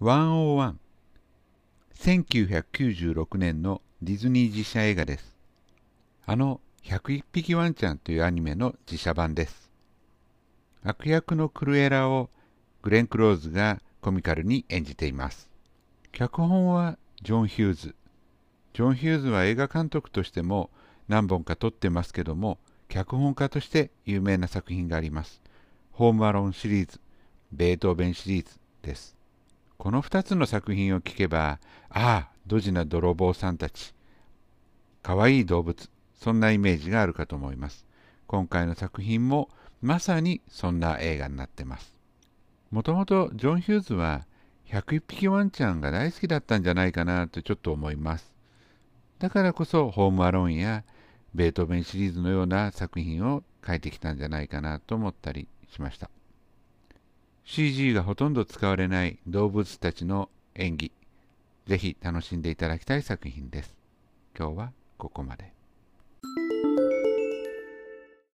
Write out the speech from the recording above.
101 1996年のディズニー実写映画です。あの101匹ワンちゃんというアニメの実写版です。悪役のクルエラをグレン・クローズがコミカルに演じています。脚本はジョン・ヒューズ。ジョン・ヒューズは映画監督としても何本か撮ってますけども脚本家として有名な作品があります。ホームアローンシリーズベートーベンシリーズです。この2つの作品を聞けば、ああ、ドジな泥棒さんたち、かわいい動物、そんなイメージがあるかと思います。今回の作品もまさにそんな映画になってます。もともとジョン・ヒューズは101匹ワンちゃんが大好きだったんじゃないかなとちょっと思います。だからこそホームアローンやベートーベンシリーズのような作品を書いてきたんじゃないかなと思ったりしました。CG がほとんど使われない動物たちの演技、ぜひ楽しんでいただきたい作品です。今日はここまで。